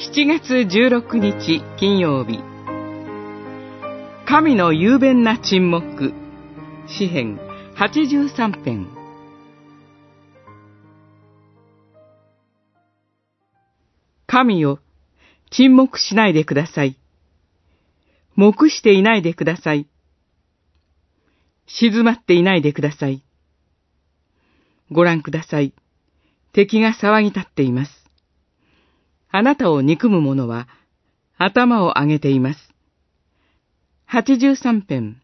7月16日金曜日神の雄弁な沈黙詩編83編神よ、沈黙しないでください。黙していないでください。静まっていないでください。ご覧ください。敵が騒ぎ立っています。あなたを憎む者は頭を上げています。83編、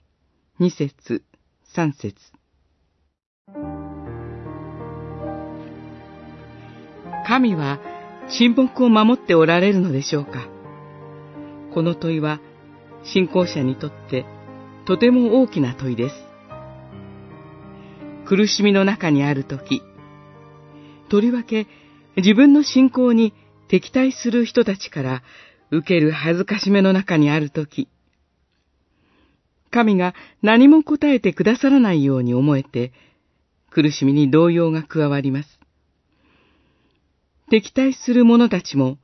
2節、3節神は沈黙を守っておられるのでしょうかこの問いは信仰者にとってとても大きな問いです。苦しみの中にあるとき、とりわけ自分の信仰に敵対する人たちから受ける恥ずかしめの中にあるとき、神が何も答えてくださらないように思えて、苦しみに動揺が加わります。敵対する者たちも、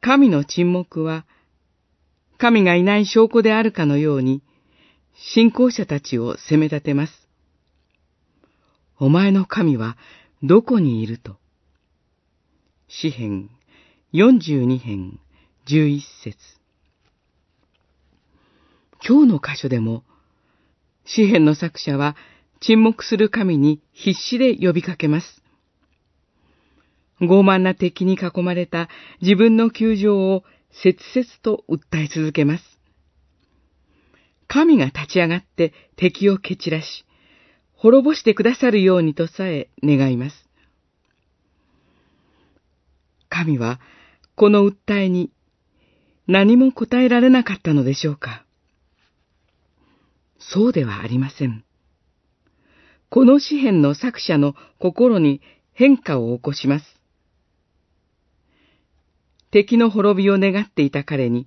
神の沈黙は、神がいない証拠であるかのように、信仰者たちを責め立てます。お前の神はどこにいると。詩編42編11節今日の箇所でも、詩篇の作者は沈黙する神に必死で呼びかけます。傲慢な敵に囲まれた自分の窮状を切々と訴え続けます。神が立ち上がって敵を蹴散らし、滅ぼしてくださるようにとさえ願います。神はこの訴えに何も答えられなかったのでしょうかそうではありません。この詩篇の作者の心に変化を起こします。敵の滅びを願っていた彼に、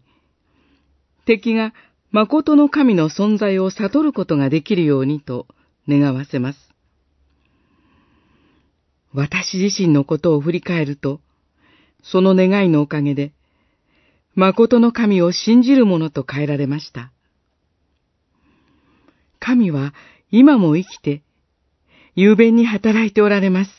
敵が誠の神の存在を悟ることができるようにと願わせます。私自身のことを振り返ると、その願いのおかげで、誠の神を信じる者と変えられました。神は今も生きて、雄弁に働いておられます。